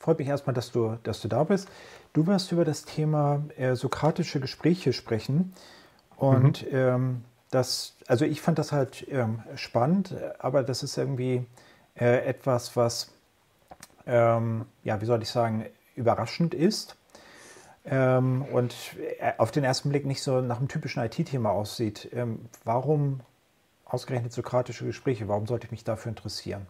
freut mich erstmal, dass du, dass du da bist. Du wirst über das Thema äh, sokratische Gespräche sprechen. Und mhm. ähm, das, also ich fand das halt ähm, spannend, aber das ist irgendwie äh, etwas, was, ähm, ja, wie soll ich sagen, überraschend ist ähm, und äh, auf den ersten Blick nicht so nach einem typischen IT-Thema aussieht. Ähm, warum ausgerechnet sokratische Gespräche? Warum sollte ich mich dafür interessieren?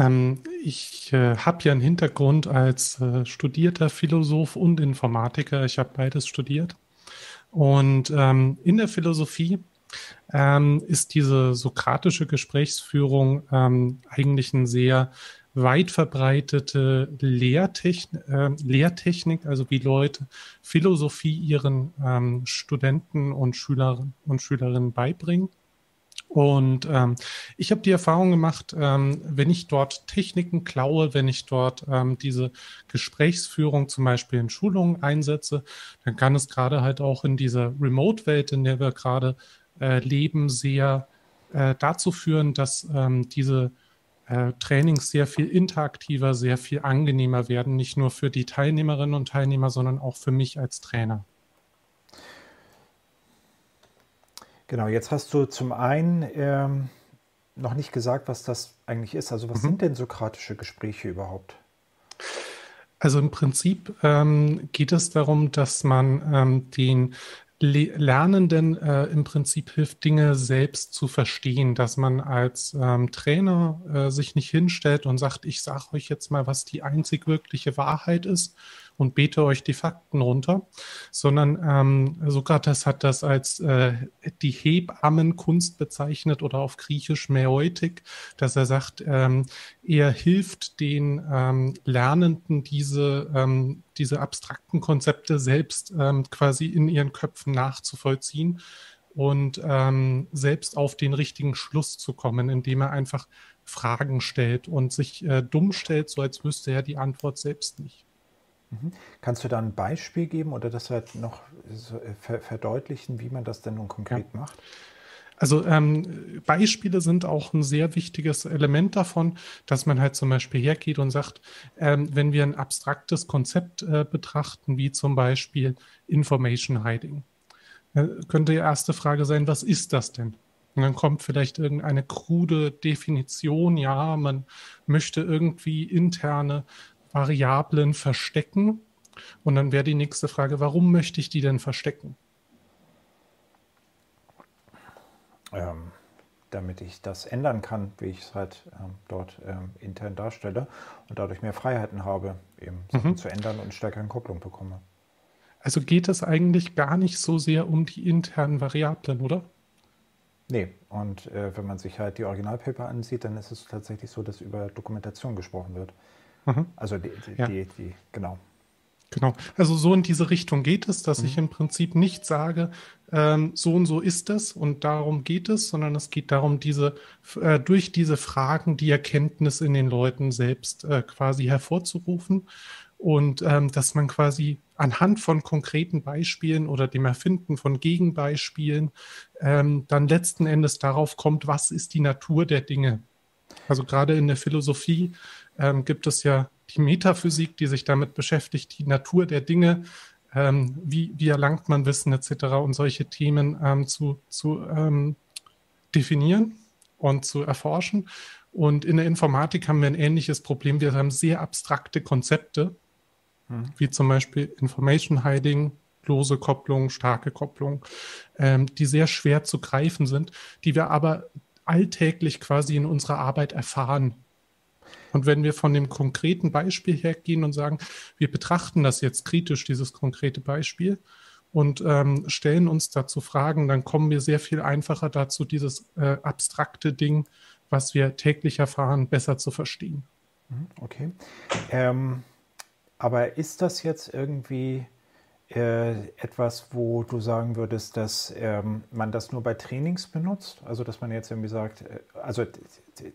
Ähm, ich äh, habe ja einen Hintergrund als äh, studierter Philosoph und Informatiker. Ich habe beides studiert. Und ähm, in der Philosophie ähm, ist diese sokratische Gesprächsführung ähm, eigentlich ein sehr weit verbreitete Lehrtechnik, äh, Lehrtechnik, also wie Leute Philosophie ihren ähm, Studenten und Schülerinnen und Schülerinnen beibringen. Und ähm, ich habe die Erfahrung gemacht, ähm, wenn ich dort Techniken klaue, wenn ich dort ähm, diese Gesprächsführung zum Beispiel in Schulungen einsetze, dann kann es gerade halt auch in dieser Remote-Welt, in der wir gerade äh, leben, sehr äh, dazu führen, dass ähm, diese äh, Trainings sehr viel interaktiver, sehr viel angenehmer werden, nicht nur für die Teilnehmerinnen und Teilnehmer, sondern auch für mich als Trainer. Genau, jetzt hast du zum einen ähm, noch nicht gesagt, was das eigentlich ist. Also was mhm. sind denn sokratische Gespräche überhaupt? Also im Prinzip ähm, geht es darum, dass man ähm, den Lernenden äh, im Prinzip hilft, Dinge selbst zu verstehen, dass man als ähm, Trainer äh, sich nicht hinstellt und sagt, ich sage euch jetzt mal, was die einzig wirkliche Wahrheit ist und bete euch die Fakten runter, sondern ähm, Sokrates hat das als äh, die Hebammenkunst bezeichnet oder auf Griechisch Mäeutik, dass er sagt, ähm, er hilft den ähm, Lernenden diese, ähm, diese abstrakten Konzepte selbst ähm, quasi in ihren Köpfen nachzuvollziehen und ähm, selbst auf den richtigen Schluss zu kommen, indem er einfach Fragen stellt und sich äh, dumm stellt, so als wüsste er die Antwort selbst nicht. Mhm. Kannst du da ein Beispiel geben oder das halt noch äh, verdeutlichen, wie man das denn nun konkret ja. macht? Also ähm, Beispiele sind auch ein sehr wichtiges Element davon, dass man halt zum Beispiel hergeht und sagt, ähm, wenn wir ein abstraktes Konzept äh, betrachten, wie zum Beispiel Information Hiding, äh, könnte die erste Frage sein, was ist das denn? Und dann kommt vielleicht irgendeine krude Definition, ja, man möchte irgendwie interne Variablen verstecken. Und dann wäre die nächste Frage, warum möchte ich die denn verstecken? Ähm, damit ich das ändern kann, wie ich es halt ähm, dort ähm, intern darstelle und dadurch mehr Freiheiten habe, eben Sachen mhm. zu ändern und stärkere Kopplung bekomme. Also geht es eigentlich gar nicht so sehr um die internen Variablen, oder? Nee, und äh, wenn man sich halt die Originalpaper ansieht, dann ist es tatsächlich so, dass über Dokumentation gesprochen wird. Mhm. Also die, die, ja. die, die, genau. Genau. Also so in diese Richtung geht es, dass mhm. ich im Prinzip nicht sage, ähm, so und so ist es und darum geht es, sondern es geht darum, diese äh, durch diese Fragen die Erkenntnis in den Leuten selbst äh, quasi hervorzurufen und ähm, dass man quasi anhand von konkreten Beispielen oder dem Erfinden von Gegenbeispielen ähm, dann letzten Endes darauf kommt, was ist die Natur der Dinge. Also gerade in der Philosophie ähm, gibt es ja die Metaphysik, die sich damit beschäftigt, die Natur der Dinge, ähm, wie, wie erlangt man Wissen etc. und solche Themen ähm, zu, zu ähm, definieren und zu erforschen. Und in der Informatik haben wir ein ähnliches Problem. Wir haben sehr abstrakte Konzepte, hm. wie zum Beispiel Information Hiding, lose Kopplung, starke Kopplung, ähm, die sehr schwer zu greifen sind, die wir aber alltäglich quasi in unserer Arbeit erfahren. Und wenn wir von dem konkreten Beispiel hergehen und sagen, wir betrachten das jetzt kritisch, dieses konkrete Beispiel, und ähm, stellen uns dazu Fragen, dann kommen wir sehr viel einfacher dazu, dieses äh, abstrakte Ding, was wir täglich erfahren, besser zu verstehen. Mhm, okay. Ähm, aber ist das jetzt irgendwie etwas, wo du sagen würdest, dass ähm, man das nur bei Trainings benutzt? Also dass man jetzt irgendwie sagt, äh, also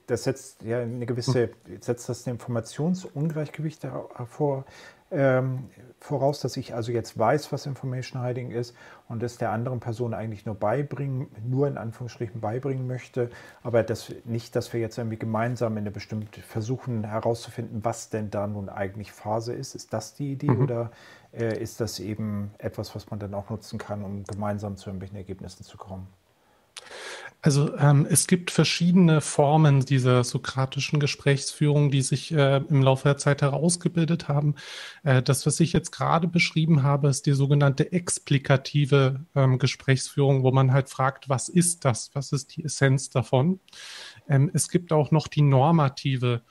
das setzt ja eine gewisse, setzt das ein Informationsungleichgewicht hervor, ähm, voraus, dass ich also jetzt weiß, was Information Hiding ist und es der anderen Person eigentlich nur beibringen, nur in Anführungsstrichen beibringen möchte, aber das, nicht, dass wir jetzt irgendwie gemeinsam in eine bestimmte versuchen herauszufinden, was denn da nun eigentlich Phase ist. Ist das die Idee mhm. oder äh, ist das eben etwas, was man dann auch nutzen kann, um gemeinsam zu irgendwelchen Ergebnissen zu kommen? Also ähm, es gibt verschiedene Formen dieser sokratischen Gesprächsführung, die sich äh, im Laufe der Zeit herausgebildet haben. Äh, das, was ich jetzt gerade beschrieben habe, ist die sogenannte explikative ähm, Gesprächsführung, wo man halt fragt, was ist das? Was ist die Essenz davon? Ähm, es gibt auch noch die normative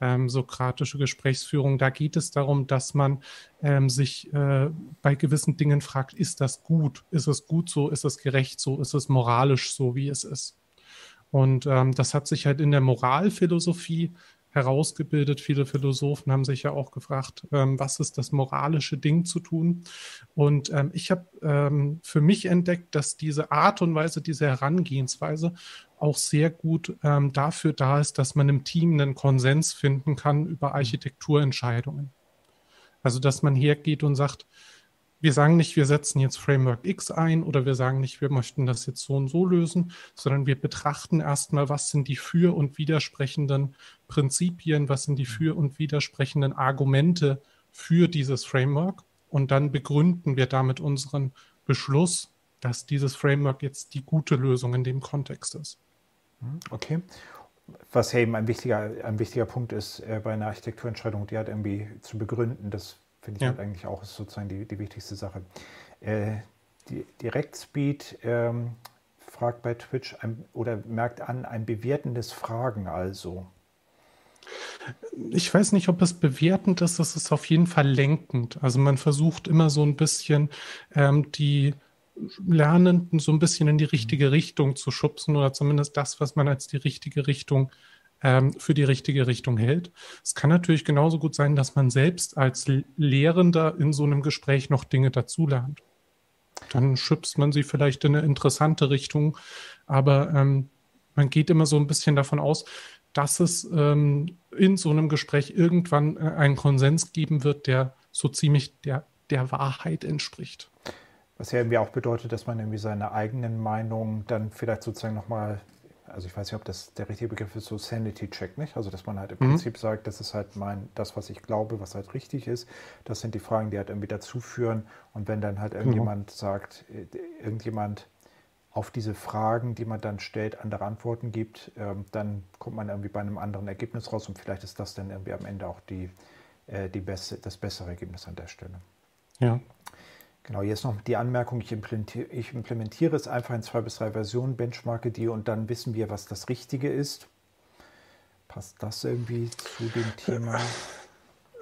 ähm, sokratische Gesprächsführung. Da geht es darum, dass man ähm, sich äh, bei gewissen Dingen fragt, ist das gut? Ist es gut so? Ist es gerecht so? Ist es moralisch so, wie es ist? Und ähm, das hat sich halt in der Moralphilosophie herausgebildet. Viele Philosophen haben sich ja auch gefragt, ähm, was ist das moralische Ding zu tun? Und ähm, ich habe ähm, für mich entdeckt, dass diese Art und Weise, diese Herangehensweise auch sehr gut ähm, dafür da ist, dass man im Team einen Konsens finden kann über Architekturentscheidungen. Also, dass man hergeht und sagt, wir sagen nicht, wir setzen jetzt Framework X ein oder wir sagen nicht, wir möchten das jetzt so und so lösen, sondern wir betrachten erstmal, was sind die für und widersprechenden Prinzipien, was sind die für und widersprechenden Argumente für dieses Framework und dann begründen wir damit unseren Beschluss, dass dieses Framework jetzt die gute Lösung in dem Kontext ist. Hm, okay. Was eben ein wichtiger, ein wichtiger Punkt ist äh, bei einer Architekturentscheidung, die hat irgendwie zu begründen, das finde ich ja. halt eigentlich auch ist sozusagen die, die wichtigste Sache. Äh, die Direktspeed ähm, fragt bei Twitch ein, oder merkt an ein bewertendes Fragen also. Ich weiß nicht, ob es bewertend ist, es ist auf jeden Fall lenkend. Also man versucht immer so ein bisschen ähm, die Lernenden so ein bisschen in die richtige mhm. Richtung zu schubsen oder zumindest das, was man als die richtige Richtung ähm, für die richtige Richtung hält. Es kann natürlich genauso gut sein, dass man selbst als Lehrender in so einem Gespräch noch Dinge dazulernt. Dann schubst man sie vielleicht in eine interessante Richtung, aber ähm, man geht immer so ein bisschen davon aus, dass es ähm, in so einem Gespräch irgendwann äh, einen Konsens geben wird, der so ziemlich der, der Wahrheit entspricht. Was ja irgendwie auch bedeutet, dass man irgendwie seine eigenen Meinungen dann vielleicht sozusagen nochmal, also ich weiß nicht, ob das der richtige Begriff ist, so Sanity-Check, nicht? Also dass man halt im mhm. Prinzip sagt, das ist halt mein, das, was ich glaube, was halt richtig ist. Das sind die Fragen, die halt irgendwie dazu führen. Und wenn dann halt genau. irgendjemand mhm. sagt, äh, irgendjemand auf diese Fragen, die man dann stellt, andere Antworten gibt, ähm, dann kommt man irgendwie bei einem anderen Ergebnis raus und vielleicht ist das dann irgendwie am Ende auch die, äh, die beste, das bessere Ergebnis an der Stelle. Ja. Genau, jetzt noch die Anmerkung, ich implementiere, ich implementiere es einfach in zwei bis drei Versionen, benchmarke die und dann wissen wir, was das Richtige ist. Passt das irgendwie zu dem Thema?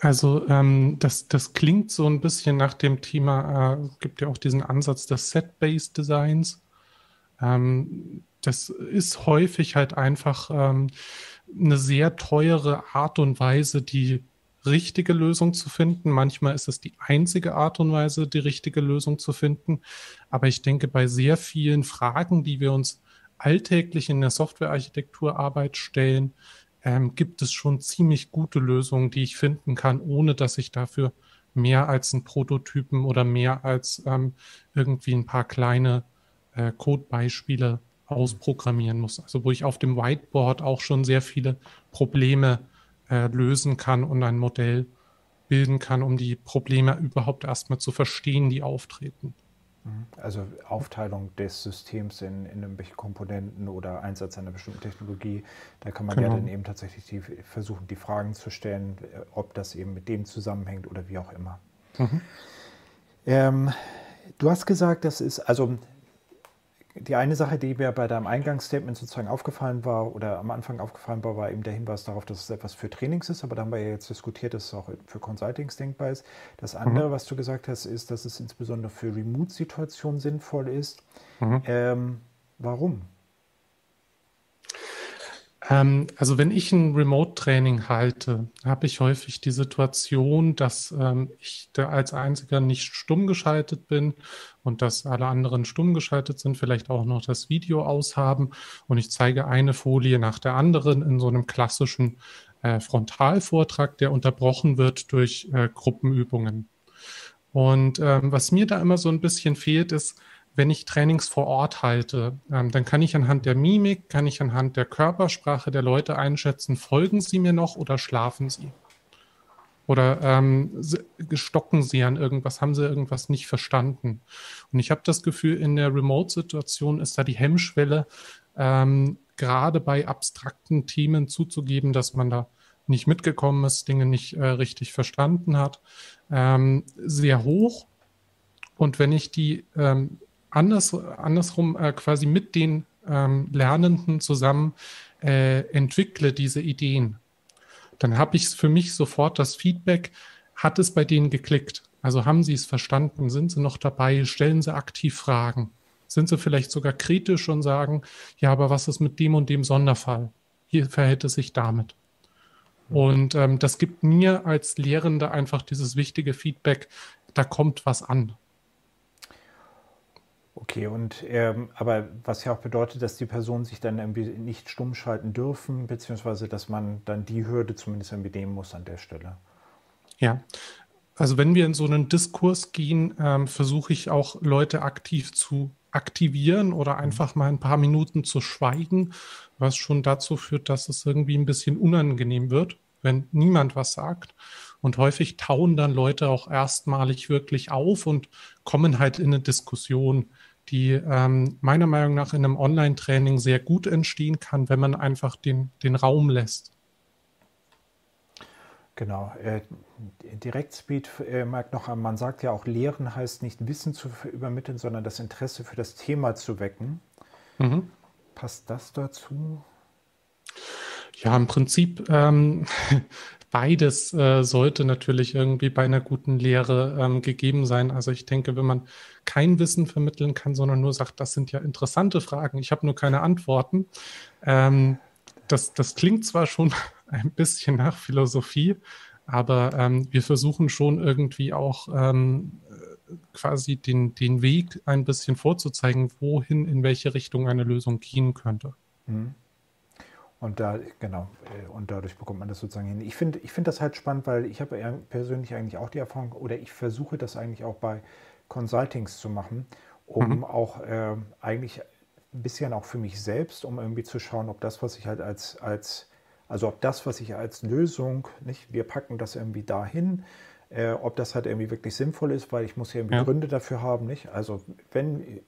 Also ähm, das, das klingt so ein bisschen nach dem Thema, äh, gibt ja auch diesen Ansatz des Set-Based Designs. Ähm, das ist häufig halt einfach ähm, eine sehr teure Art und Weise, die richtige Lösung zu finden. Manchmal ist es die einzige Art und Weise, die richtige Lösung zu finden. Aber ich denke, bei sehr vielen Fragen, die wir uns alltäglich in der Softwarearchitekturarbeit stellen, ähm, gibt es schon ziemlich gute Lösungen, die ich finden kann, ohne dass ich dafür mehr als einen Prototypen oder mehr als ähm, irgendwie ein paar kleine äh, Codebeispiele ausprogrammieren muss. Also wo ich auf dem Whiteboard auch schon sehr viele Probleme äh, lösen kann und ein Modell bilden kann, um die Probleme überhaupt erstmal zu verstehen, die auftreten. Mhm. Also Aufteilung des Systems in, in irgendwelche Komponenten oder Einsatz einer bestimmten Technologie, da kann man genau. ja dann eben tatsächlich die, versuchen, die Fragen zu stellen, äh, ob das eben mit dem zusammenhängt oder wie auch immer. Mhm. Ähm, du hast gesagt, das ist, also die eine Sache, die mir bei deinem Eingangsstatement sozusagen aufgefallen war oder am Anfang aufgefallen war, war eben der Hinweis darauf, dass es etwas für Trainings ist, aber da haben wir ja jetzt diskutiert, dass es auch für Consultings denkbar ist. Das andere, mhm. was du gesagt hast, ist, dass es insbesondere für Remote-Situationen sinnvoll ist. Mhm. Ähm, warum? Ähm, also wenn ich ein Remote-Training halte, habe ich häufig die Situation, dass ähm, ich da als einziger nicht stumm geschaltet bin und dass alle anderen stumm geschaltet sind, vielleicht auch noch das Video aushaben und ich zeige eine Folie nach der anderen in so einem klassischen äh, Frontalvortrag, der unterbrochen wird durch äh, Gruppenübungen. Und ähm, was mir da immer so ein bisschen fehlt, ist, wenn ich Trainings vor Ort halte, ähm, dann kann ich anhand der Mimik, kann ich anhand der Körpersprache der Leute einschätzen, folgen sie mir noch oder schlafen sie? Oder ähm, stocken sie an irgendwas, haben sie irgendwas nicht verstanden? Und ich habe das Gefühl, in der Remote-Situation ist da die Hemmschwelle, ähm, gerade bei abstrakten Themen zuzugeben, dass man da nicht mitgekommen ist, Dinge nicht äh, richtig verstanden hat, ähm, sehr hoch. Und wenn ich die ähm, anders, andersrum äh, quasi mit den ähm, Lernenden zusammen äh, entwickle diese Ideen, dann habe ich für mich sofort das Feedback, hat es bei denen geklickt? Also haben sie es verstanden? Sind sie noch dabei? Stellen sie aktiv Fragen? Sind sie vielleicht sogar kritisch und sagen, ja, aber was ist mit dem und dem Sonderfall? Hier verhält es sich damit. Und ähm, das gibt mir als Lehrende einfach dieses wichtige Feedback, da kommt was an. Okay, und ähm, aber was ja auch bedeutet, dass die Personen sich dann irgendwie nicht stumm schalten dürfen, beziehungsweise dass man dann die Hürde zumindest irgendwie nehmen muss an der Stelle. Ja, also wenn wir in so einen Diskurs gehen, ähm, versuche ich auch Leute aktiv zu aktivieren oder mhm. einfach mal ein paar Minuten zu schweigen, was schon dazu führt, dass es irgendwie ein bisschen unangenehm wird, wenn niemand was sagt. Und häufig tauen dann Leute auch erstmalig wirklich auf und kommen halt in eine Diskussion, die ähm, meiner Meinung nach in einem Online-Training sehr gut entstehen kann, wenn man einfach den, den Raum lässt. Genau. Äh, Direktspeed äh, merkt noch, man sagt ja auch, Lehren heißt nicht Wissen zu übermitteln, sondern das Interesse für das Thema zu wecken. Mhm. Passt das dazu? Ja, im Prinzip ähm, beides äh, sollte natürlich irgendwie bei einer guten Lehre ähm, gegeben sein. Also ich denke, wenn man kein Wissen vermitteln kann, sondern nur sagt, das sind ja interessante Fragen, ich habe nur keine Antworten, ähm, das, das klingt zwar schon ein bisschen nach Philosophie, aber ähm, wir versuchen schon irgendwie auch ähm, quasi den, den Weg ein bisschen vorzuzeigen, wohin, in welche Richtung eine Lösung gehen könnte. Mhm. Und da, genau, äh, und dadurch bekommt man das sozusagen hin. Ich finde ich find das halt spannend, weil ich habe persönlich eigentlich auch die Erfahrung, oder ich versuche das eigentlich auch bei Consultings zu machen, um mhm. auch äh, eigentlich ein bisschen auch für mich selbst, um irgendwie zu schauen, ob das, was ich halt als, als also ob das, was ich als Lösung, nicht, wir packen das irgendwie dahin, äh, ob das halt irgendwie wirklich sinnvoll ist, weil ich muss ja irgendwie ja. Gründe dafür haben, nicht? Also wenn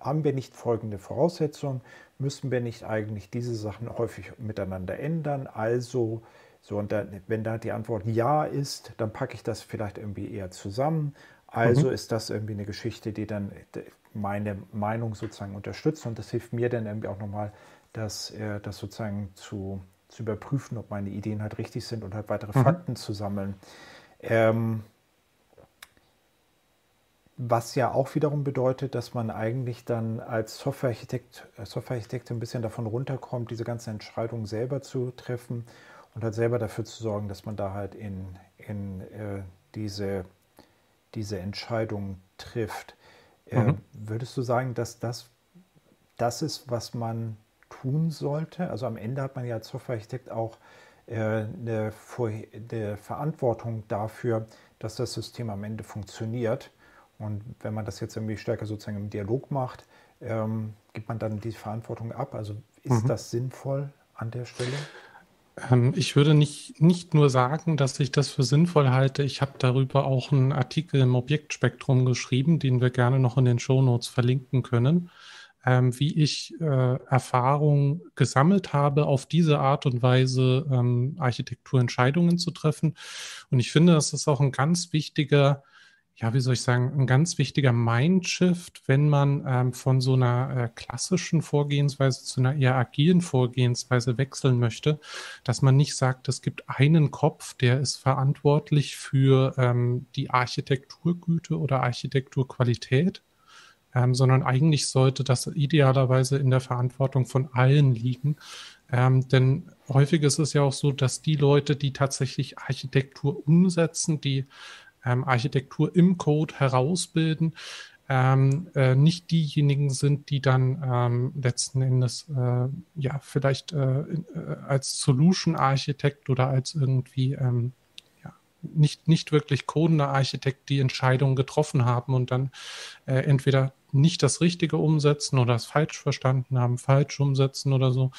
haben wir nicht folgende Voraussetzungen, müssten wir nicht eigentlich diese Sachen häufig miteinander ändern? Also, so, und dann, wenn da die Antwort ja ist, dann packe ich das vielleicht irgendwie eher zusammen. Also mhm. ist das irgendwie eine Geschichte, die dann meine Meinung sozusagen unterstützt und das hilft mir dann irgendwie auch nochmal, das, äh, das sozusagen zu, zu überprüfen, ob meine Ideen halt richtig sind und halt weitere mhm. Fakten zu sammeln. Ähm, was ja auch wiederum bedeutet, dass man eigentlich dann als Softwarearchitekt, äh, Softwarearchitekt ein bisschen davon runterkommt, diese ganzen Entscheidungen selber zu treffen und halt selber dafür zu sorgen, dass man da halt in, in äh, diese, diese Entscheidung trifft. Äh, mhm. Würdest du sagen, dass das das ist, was man tun sollte? Also am Ende hat man ja als Softwarearchitekt auch äh, eine, eine Verantwortung dafür, dass das System am Ende funktioniert. Und wenn man das jetzt irgendwie stärker sozusagen im Dialog macht, ähm, gibt man dann die Verantwortung ab. Also ist mhm. das sinnvoll an der Stelle? Ähm, ich würde nicht, nicht nur sagen, dass ich das für sinnvoll halte. Ich habe darüber auch einen Artikel im Objektspektrum geschrieben, den wir gerne noch in den Shownotes verlinken können, ähm, wie ich äh, Erfahrung gesammelt habe, auf diese Art und Weise ähm, Architekturentscheidungen zu treffen. Und ich finde, das ist auch ein ganz wichtiger ja, wie soll ich sagen, ein ganz wichtiger Mindshift, wenn man ähm, von so einer äh, klassischen Vorgehensweise zu einer eher agilen Vorgehensweise wechseln möchte, dass man nicht sagt, es gibt einen Kopf, der ist verantwortlich für ähm, die Architekturgüte oder Architekturqualität, ähm, sondern eigentlich sollte das idealerweise in der Verantwortung von allen liegen, Ähm, denn häufig ist es ja auch so, dass die Leute, die tatsächlich Architektur umsetzen, die ähm, Architektur im Code herausbilden, ähm, äh, nicht diejenigen sind, die dann ähm, letzten Endes äh, ja vielleicht äh, äh als Solution Architekt oder als irgendwie ähm, ja, nicht, nicht wirklich codender Architekt die Entscheidungen getroffen haben und dann äh, entweder nicht das Richtige umsetzen oder es falsch verstanden haben, falsch umsetzen oder so.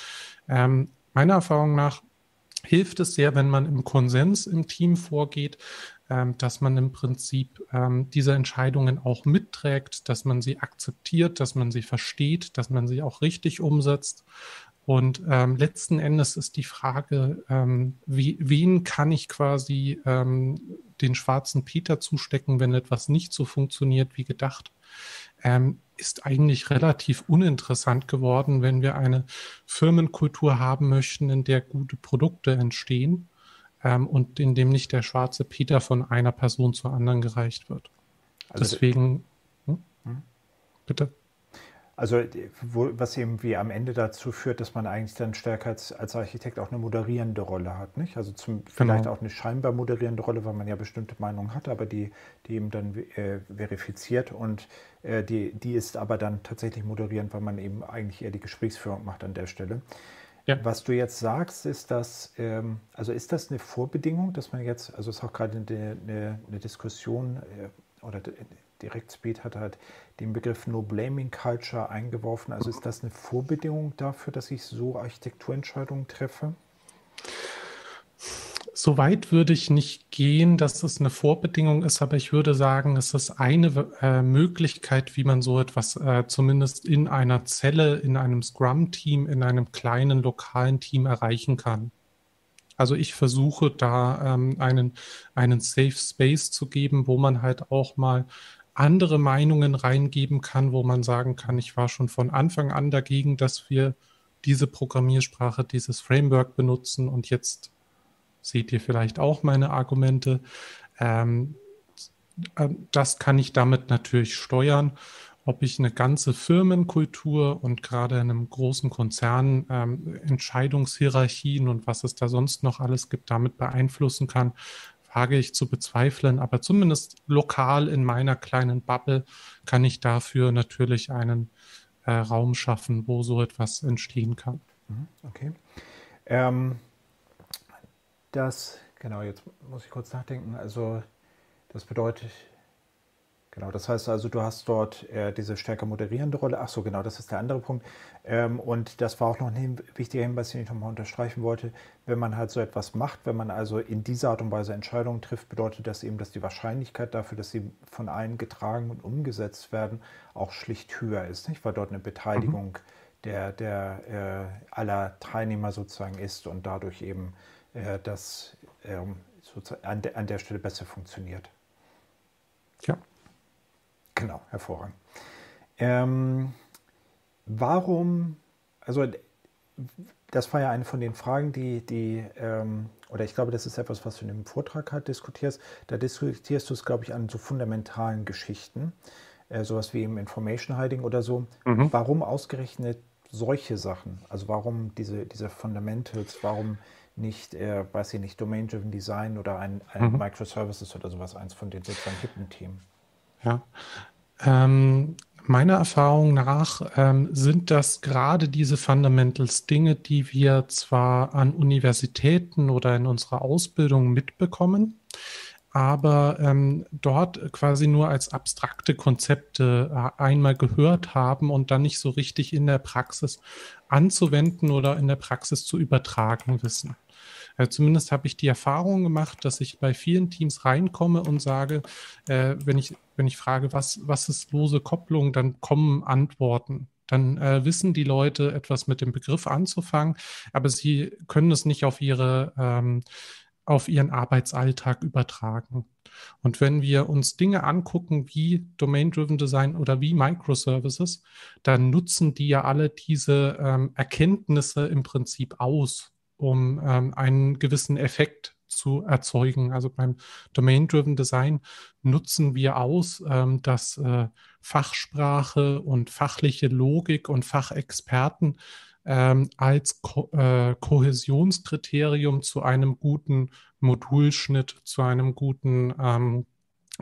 Ähm, meiner Erfahrung nach hilft es sehr, wenn man im Konsens im Team vorgeht, dass man im Prinzip ähm, diese Entscheidungen auch mitträgt, dass man sie akzeptiert, dass man sie versteht, dass man sie auch richtig umsetzt. Und ähm, letzten Endes ist die Frage, ähm, wie, wen kann ich quasi ähm, den schwarzen Peter zustecken, wenn etwas nicht so funktioniert wie gedacht, ähm, ist eigentlich relativ uninteressant geworden, wenn wir eine Firmenkultur haben möchten, in der gute Produkte entstehen ähm, und in dem nicht der schwarze Peter von einer Person zur anderen gereicht wird. Also Deswegen, hm? Hm? bitte. Also wo, was eben wie am Ende dazu führt, dass man eigentlich dann stärker als, als Architekt auch eine moderierende Rolle hat, nicht? Also zum, vielleicht genau. auch eine scheinbar moderierende Rolle, weil man ja bestimmte Meinungen hat, aber die, die eben dann äh, verifiziert und äh, die, die ist aber dann tatsächlich moderierend, weil man eben eigentlich eher die Gesprächsführung macht an der Stelle. Ja. Was du jetzt sagst, ist das, ähm, also ist das eine Vorbedingung, dass man jetzt, also es ist auch gerade eine, eine, eine Diskussion äh, oder direkt Speed hat halt den Begriff No Blaming Culture eingeworfen. Also ist das eine Vorbedingung dafür, dass ich so Architekturentscheidungen treffe? So weit würde ich nicht gehen, dass es eine Vorbedingung ist, aber ich würde sagen, es ist eine äh, Möglichkeit, wie man so etwas äh, zumindest in einer Zelle, in einem Scrum-Team, in einem kleinen lokalen Team erreichen kann. Also ich versuche da ähm, einen, einen Safe Space zu geben, wo man halt auch mal andere Meinungen reingeben kann, wo man sagen kann, ich war schon von Anfang an dagegen, dass wir diese Programmiersprache, dieses Framework benutzen und jetzt seht ihr vielleicht auch meine Argumente. Ähm, äh, das kann ich damit natürlich steuern. Ob ich eine ganze Firmenkultur und gerade in einem großen Konzern ähm, Entscheidungshierarchien und was es da sonst noch alles gibt, damit beeinflussen kann, wage ich zu bezweifeln. Aber zumindest lokal in meiner kleinen Bubble kann ich dafür natürlich einen äh, Raum schaffen, wo so etwas entstehen kann. Mhm, okay. Ähm, das, genau, jetzt muss ich kurz nachdenken. Also das bedeutet, genau, das heißt also, du hast dort äh, diese stärker moderierende Rolle. Ach so, genau, das ist der andere Punkt. Ähm, und das war auch noch ein wichtiger Hinweis, den ich nochmal unterstreichen wollte. Wenn man halt so etwas macht, wenn man also in dieser Art und Weise Entscheidungen trifft, bedeutet das eben, dass die Wahrscheinlichkeit dafür, dass sie von allen getragen und umgesetzt werden, auch schlicht höher ist, nicht? Weil dort eine Beteiligung mhm. der, der äh, aller Teilnehmer sozusagen ist und dadurch eben äh, das ähm, an, de, an der Stelle besser funktioniert. Ja. Genau, hervorragend. Ähm, warum, also das war ja eine von den Fragen, die, die ähm, oder ich glaube, das ist etwas, was du in dem Vortrag halt diskutierst. Da diskutierst du es, glaube ich, an so fundamentalen Geschichten, äh, sowas wie im Information Hiding oder so. Mhm. Warum ausgerechnet solche Sachen? Also warum diese, diese Fundamentals, warum nicht, äh, weiß ich nicht, Domain-Driven Design oder ein, ein mhm. Microservices oder sowas, eins von den sozusagen hippen Themen. Ja. Ähm, meiner Erfahrung nach ähm, sind das gerade diese Fundamentals Dinge, die wir zwar an Universitäten oder in unserer Ausbildung mitbekommen, aber ähm, dort quasi nur als abstrakte Konzepte äh, einmal gehört haben und dann nicht so richtig in der Praxis anzuwenden oder in der Praxis zu übertragen wissen. Äh, zumindest habe ich die Erfahrung gemacht, dass ich bei vielen Teams reinkomme und sage, äh, wenn, ich, wenn ich frage, was, was ist lose Kopplung, dann kommen Antworten. Dann äh, wissen die Leute etwas mit dem Begriff anzufangen, aber sie können es nicht auf ihre ähm, auf ihren Arbeitsalltag übertragen. Und wenn wir uns Dinge angucken wie Domain-Driven Design oder wie Microservices, dann nutzen die ja alle diese ähm, Erkenntnisse im Prinzip aus um ähm, einen gewissen Effekt zu erzeugen. Also beim Domain-Driven Design nutzen wir aus, ähm, dass äh, Fachsprache und fachliche Logik und Fachexperten ähm, als Ko äh, Kohäsionskriterium zu einem guten Modulschnitt, zu einem guten ähm,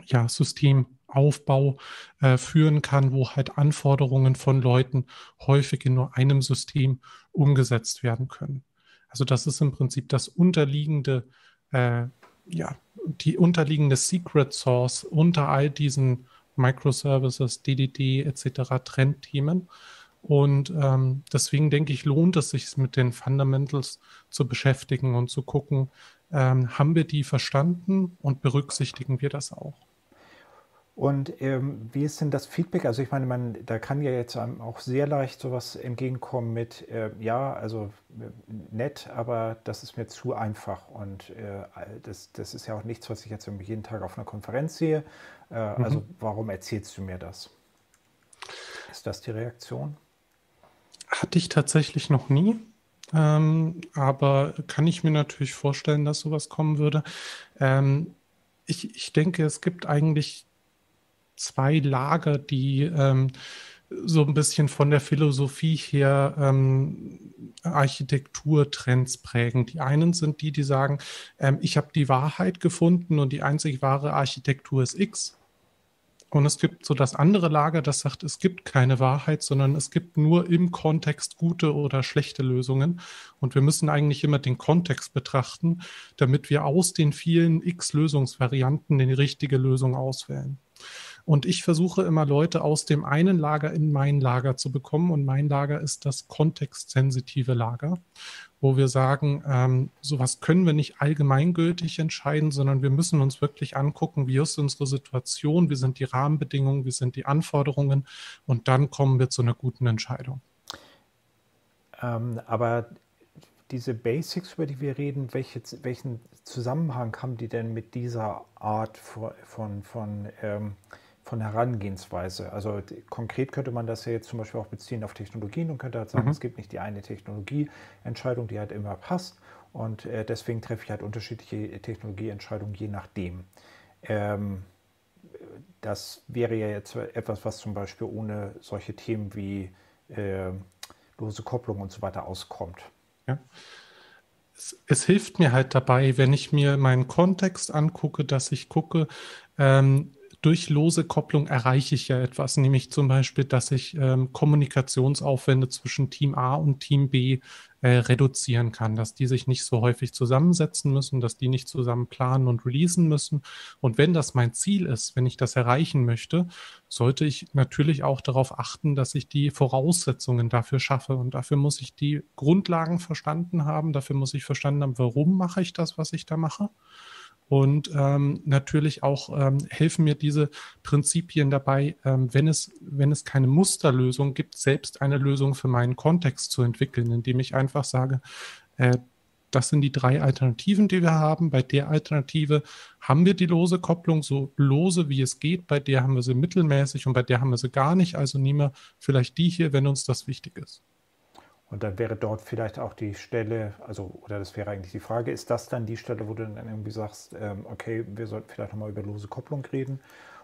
ja, Systemaufbau äh, führen kann, wo halt Anforderungen von Leuten häufig in nur einem System umgesetzt werden können. Also das ist im Prinzip das unterliegende, äh, ja, die unterliegende Secret Source unter all diesen Microservices, DDD etc. Trendthemen. Und ähm, deswegen denke ich, lohnt es sich mit den Fundamentals zu beschäftigen und zu gucken, ähm, haben wir die verstanden und berücksichtigen wir das auch? Und ähm, wie ist denn das Feedback? Also ich meine, man, da kann ja jetzt auch sehr leicht sowas entgegenkommen mit, äh, ja, also äh, nett, aber das ist mir zu einfach. Und äh, das, das ist ja auch nichts, was ich jetzt jeden Tag auf einer Konferenz sehe. Äh, also mhm. Also warum erzählst du mir das? Ist das die Reaktion? Hatte ich tatsächlich noch nie. Ähm, aber kann ich mir natürlich vorstellen, dass sowas kommen würde. Ähm, ich, ich denke, es gibt eigentlich zwei Lager, die ähm, so ein bisschen von der Philosophie her ähm, Architekturtrends prägen. Die einen sind die, die sagen, ähm, ich habe die Wahrheit gefunden und die einzig wahre Architektur ist X. Und es gibt so das andere Lager, das sagt, es gibt keine Wahrheit, sondern es gibt nur im Kontext gute oder schlechte Lösungen. Und wir müssen eigentlich immer den Kontext betrachten, damit wir aus den vielen X Lösungsvarianten die richtige Lösung auswählen. Und ich versuche immer Leute aus dem einen Lager in mein Lager zu bekommen. Und mein Lager ist das kontextsensitive Lager, wo wir sagen, ähm, sowas können wir nicht allgemeingültig entscheiden, sondern wir müssen uns wirklich angucken, wie ist unsere Situation, wie sind die Rahmenbedingungen, wie sind die Anforderungen. Und dann kommen wir zu einer guten Entscheidung. Ähm, aber diese Basics, über die wir reden, welche, welchen Zusammenhang haben die denn mit dieser Art von, von, von ähm, von Herangehensweise. Also konkret könnte man das ja jetzt zum Beispiel auch beziehen auf Technologien und könnte halt sagen, mhm. es gibt nicht die eine Technologieentscheidung, die halt immer passt. Und äh, deswegen treffe ich halt unterschiedliche Technologieentscheidungen je nachdem. Ähm, das wäre ja jetzt etwas, was zum Beispiel ohne solche Themen wie äh, lose Kopplung und so weiter auskommt. Ja. Es, es, hilft mir halt dabei, wenn ich mir meinen Kontext angucke, dass ich gucke, ähm, durch lose Kopplung erreiche ich ja etwas, nämlich zum Beispiel, dass ich ähm, Kommunikationsaufwände zwischen Team A und Team B äh, reduzieren kann, dass die sich nicht so häufig zusammensetzen müssen, dass die nicht zusammen planen und releasen müssen. Und wenn das mein Ziel ist, wenn ich das erreichen möchte, sollte ich natürlich auch darauf achten, dass ich die Voraussetzungen dafür schaffe. Und dafür muss ich die Grundlagen verstanden haben, dafür muss ich verstanden haben, warum mache ich das, was ich da mache. Und ähm, natürlich auch ähm, helfen mir diese Prinzipien dabei, ähm, wenn, es, wenn es keine Musterlösung gibt, selbst eine Lösung für meinen Kontext zu entwickeln, indem ich einfach sage, äh, das sind die drei Alternativen, die wir haben. Bei der Alternative haben wir die lose Kopplung so lose, wie es geht. Bei der haben wir sie mittelmäßig und bei der haben wir sie gar nicht. Also nehmen wir vielleicht die hier, wenn uns das wichtig ist. Und dann wäre dort vielleicht auch die Stelle, also, oder das wäre eigentlich die Frage, ist das dann die Stelle, wo du dann irgendwie sagst, ähm, okay, wir sollten vielleicht nochmal über lose Kopplung reden?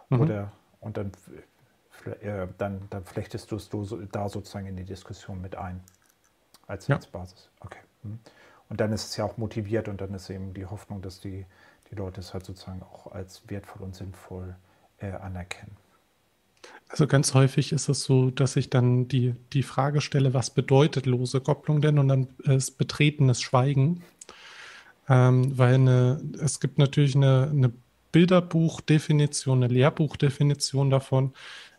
Mhm. Oder, und dann, äh, dann, dann flechtest du es da sozusagen in die Diskussion mit ein, als ja. Basis. Okay. Mhm. Und dann ist es ja auch motiviert und dann ist eben die Hoffnung, dass die, die Leute es halt sozusagen auch als wertvoll und sinnvoll äh, anerkennen. Also ganz häufig ist es so, dass ich dann die, die Frage stelle, was bedeutet lose Kopplung denn? Und dann ist betretenes Schweigen. Ähm, weil eine, es gibt natürlich eine, eine Bilderbuchdefinition, eine Lehrbuchdefinition davon.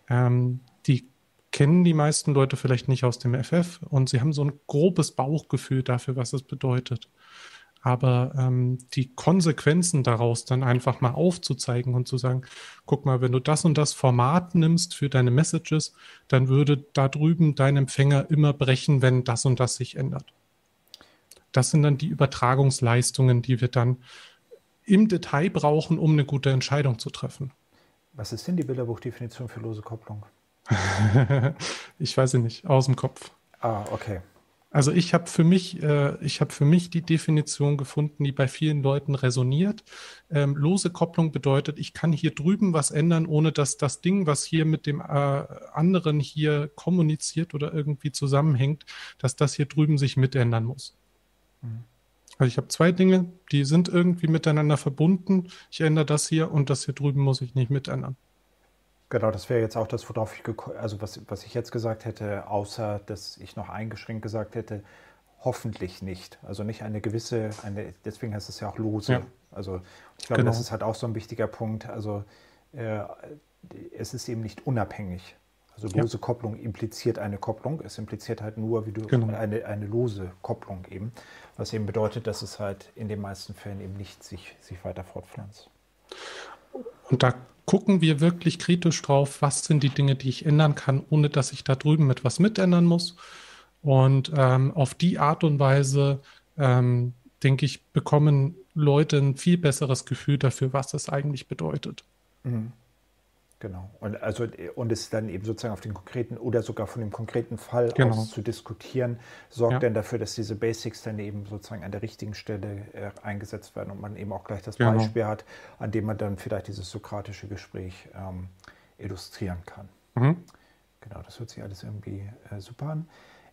Ähm, die kennen die meisten Leute vielleicht nicht aus dem FF und sie haben so ein grobes Bauchgefühl dafür, was es bedeutet. Aber ähm, die Konsequenzen daraus dann einfach mal aufzuzeigen und zu sagen, guck mal, wenn du das und das Format nimmst für deine Messages, dann würde da drüben dein Empfänger immer brechen, wenn das und das sich ändert. Das sind dann die Übertragungsleistungen, die wir dann im Detail brauchen, um eine gute Entscheidung zu treffen. Was ist denn die Bilderbuchdefinition für lose Kopplung? ich weiß sie nicht, aus dem Kopf. Ah, okay. Also ich habe für mich, äh, ich habe für mich die Definition gefunden, die bei vielen Leuten resoniert. Ähm, lose Kopplung bedeutet, ich kann hier drüben was ändern, ohne dass das Ding, was hier mit dem äh, anderen hier kommuniziert oder irgendwie zusammenhängt, dass das hier drüben sich mitändern muss. Mhm. Also ich habe zwei Dinge, die sind irgendwie miteinander verbunden. Ich ändere das hier und das hier drüben muss ich nicht mitändern. Genau, das wäre jetzt auch das, worauf ich, also was, was ich jetzt gesagt hätte, außer dass ich noch eingeschränkt gesagt hätte, hoffentlich nicht. Also nicht eine gewisse, eine, deswegen heißt es ja auch lose. Ja. Also ich glaube, genau. das ist halt auch so ein wichtiger Punkt. Also äh, es ist eben nicht unabhängig. Also lose ja. Kopplung impliziert eine Kopplung. Es impliziert halt nur, wie du genau. eine, eine lose Kopplung eben, was eben bedeutet, dass es halt in den meisten Fällen eben nicht sich, sich weiter fortpflanzt. Und da gucken wir wirklich kritisch drauf, was sind die Dinge, die ich ändern kann, ohne dass ich da drüben etwas mitändern muss. Und ähm, auf die Art und Weise, ähm, denke ich, bekommen Leute ein viel besseres Gefühl dafür, was das eigentlich bedeutet. Mhm. Genau. Und also und es dann eben sozusagen auf den konkreten oder sogar von dem konkreten Fall genau. aus zu diskutieren, sorgt ja. dann dafür, dass diese Basics dann eben sozusagen an der richtigen Stelle äh, eingesetzt werden und man eben auch gleich das genau. Beispiel hat, an dem man dann vielleicht dieses sokratische Gespräch ähm, illustrieren kann. Mhm. Genau, das hört sich alles irgendwie äh, super an.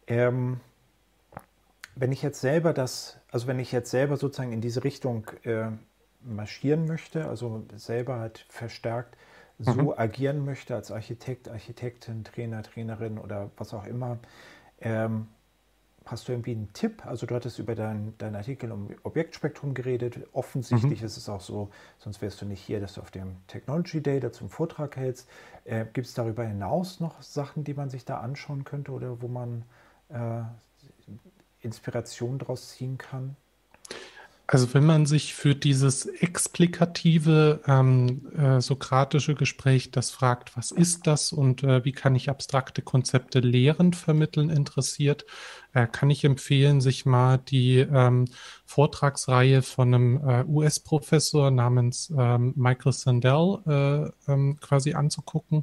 Ähm, wenn ich jetzt selber das, also wenn ich jetzt selber sozusagen in diese Richtung äh, marschieren möchte, also selber halt verstärkt so mhm. agieren möchte als Architekt, Architektin, Trainer, Trainerin oder was auch immer, ähm, hast du irgendwie einen Tipp? Also du hattest über deinen dein Artikel um Objektspektrum geredet. Offensichtlich mhm. ist es auch so, sonst wärst du nicht hier, dass du auf dem Technology Day dazu einen Vortrag hältst. Äh, Gibt es darüber hinaus noch Sachen, die man sich da anschauen könnte oder wo man äh, Inspiration daraus ziehen kann? Also wenn man sich für dieses explikative ähm, äh, sokratische Gespräch, das fragt, was ist das und äh, wie kann ich abstrakte Konzepte lehrend vermitteln, interessiert, äh, kann ich empfehlen, sich mal die ähm, Vortragsreihe von einem äh, US-Professor namens ähm, Michael Sandel äh, ähm, quasi anzugucken.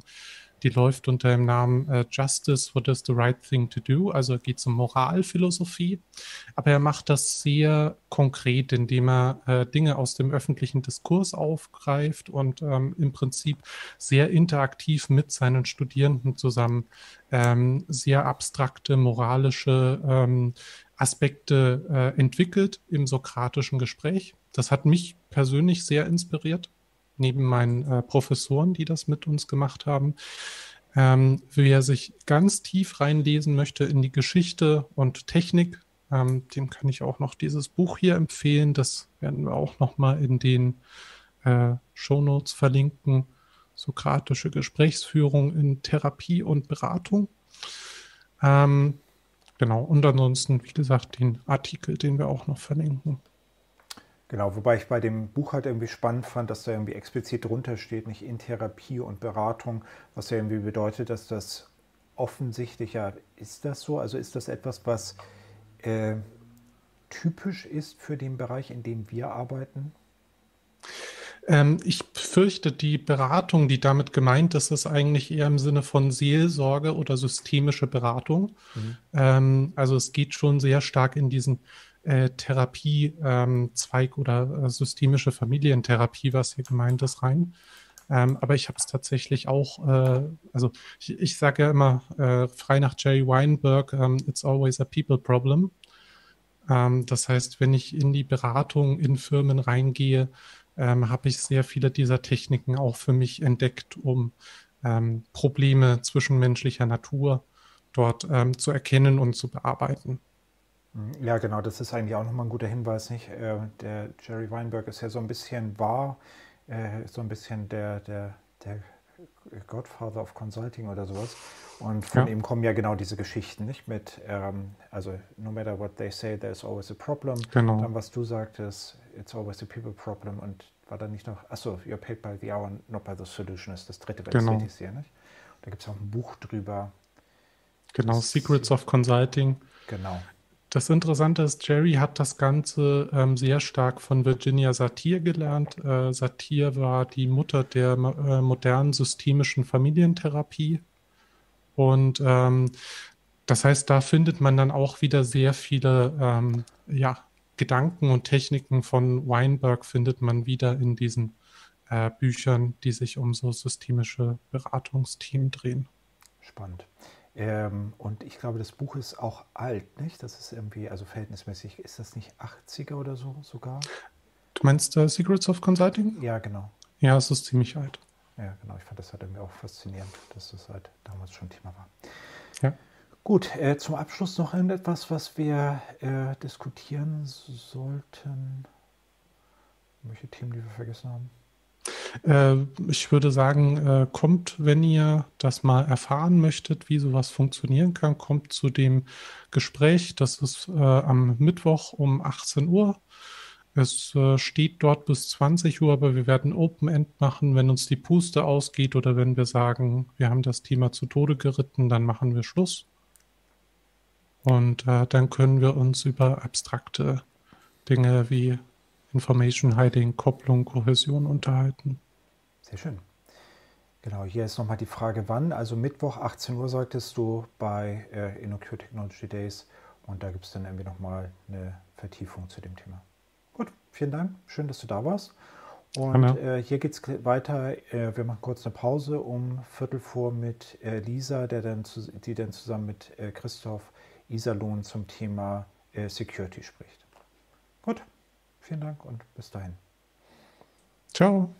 Die läuft unter dem Namen äh, Justice, What is the right thing to do? Also geht es um Moralphilosophie. Aber er macht das sehr konkret, indem er äh, Dinge aus dem öffentlichen Diskurs aufgreift und ähm, im Prinzip sehr interaktiv mit seinen Studierenden zusammen ähm, sehr abstrakte moralische ähm, Aspekte äh, entwickelt im sokratischen Gespräch. Das hat mich persönlich sehr inspiriert neben meinen äh, Professoren, die das mit uns gemacht haben. Ähm, wer sich ganz tief reinlesen möchte in die Geschichte und Technik, ähm, dem kann ich auch noch dieses Buch hier empfehlen. Das werden wir auch noch mal in den äh, Shownotes verlinken. Sokratische Gesprächsführung in Therapie und Beratung. Ähm, genau, und ansonsten, wie gesagt, den Artikel, den wir auch noch verlinken. Genau, wobei ich bei dem Buch halt irgendwie spannend fand, dass da irgendwie explizit drunter steht, nicht in Therapie und Beratung, was ja irgendwie bedeutet, dass das offensichtlich ja, ist das so? Also ist das etwas, was äh, typisch ist für den Bereich, in dem wir arbeiten? Ähm, ich fürchte, die Beratung, die damit gemeint ist, ist eigentlich eher im Sinne von Seelsorge oder systemische Beratung. Mhm. Ähm, also es geht schon sehr stark in diesen äh, Therapiezweig ähm, oder äh, systemische Familientherapie, was hier gemeint ist, rein. Ähm, aber ich habe es tatsächlich auch, äh, also ich, ich sage ja immer äh, frei nach Jerry Weinberg, ähm, it's always a people problem. Ähm, das heißt, wenn ich in die Beratung in Firmen reingehe, ähm, habe ich sehr viele dieser Techniken auch für mich entdeckt, um ähm, Probleme zwischenmenschlicher Natur dort ähm, zu erkennen und zu bearbeiten. Ja, genau, das ist eigentlich auch nochmal ein guter Hinweis, nicht? Äh, der Jerry Weinberg ist ja so ein bisschen wahr, äh, so ein bisschen der, der, der Godfather of Consulting oder sowas. Und von ja. ihm kommen ja genau diese Geschichten, nicht? Mit, ähm, also, no matter what they say, there's always a problem. Genau. Dann, was du sagtest, it's always a people problem. Und war da nicht noch, achso, you're paid by the hour, not by the solution, ist das dritte bei genau. CTC, nicht? Da gibt es auch ein Buch drüber. Genau, Secrets of Consulting. Genau. Das Interessante ist, Jerry hat das Ganze ähm, sehr stark von Virginia Satir gelernt. Äh, Satir war die Mutter der äh, modernen systemischen Familientherapie. Und ähm, Das heißt, da findet man dann auch wieder sehr viele ähm, ja, Gedanken und Techniken von Weinberg findet man wieder in diesen äh, Büchern, die sich um so systemische Beratungsteam drehen. Spannend. Ähm, und ich glaube, das Buch ist auch alt, nicht? Das ist irgendwie, also verhältnismäßig, ist das nicht 80er oder so sogar? Du meinst uh, Secrets of Consulting? Ja, genau. Ja, es ist ziemlich alt. Ja, genau. Ich fand das halt irgendwie auch faszinierend, dass das halt damals schon Thema war. Ja. Gut, äh, zum Abschluss noch irgendetwas, was wir äh, diskutieren sollten. Welche Themen, die wir vergessen haben? Äh, ich würde sagen, äh, kommt, wenn ihr das mal erfahren möchtet, wie sowas funktionieren kann, kommt zu dem Gespräch. Das ist äh, am Mittwoch um 18 Uhr. Es äh, steht dort bis 20 Uhr, aber wir werden Open End machen. Wenn uns die Puste ausgeht oder wenn wir sagen, wir haben das Thema zu Tode geritten, dann machen wir Schluss. Und äh, dann können wir uns über abstrakte Dinge wie Information Hiding, Kopplung, Kohäsion unterhalten. Sehr schön. Genau, hier ist nochmal die Frage, wann. Also Mittwoch, 18 Uhr, sagtest du, bei äh, InnoQ Technology Days. Und da gibt es dann irgendwie nochmal eine Vertiefung zu dem Thema. Gut, vielen Dank. Schön, dass du da warst. Und äh, hier geht es weiter. Äh, wir machen kurz eine Pause um Viertel vor mit äh, Lisa, der dann zu, die dann zusammen mit äh, Christoph Iserlohn zum Thema äh, Security spricht. Gut, vielen Dank und bis dahin. Ciao.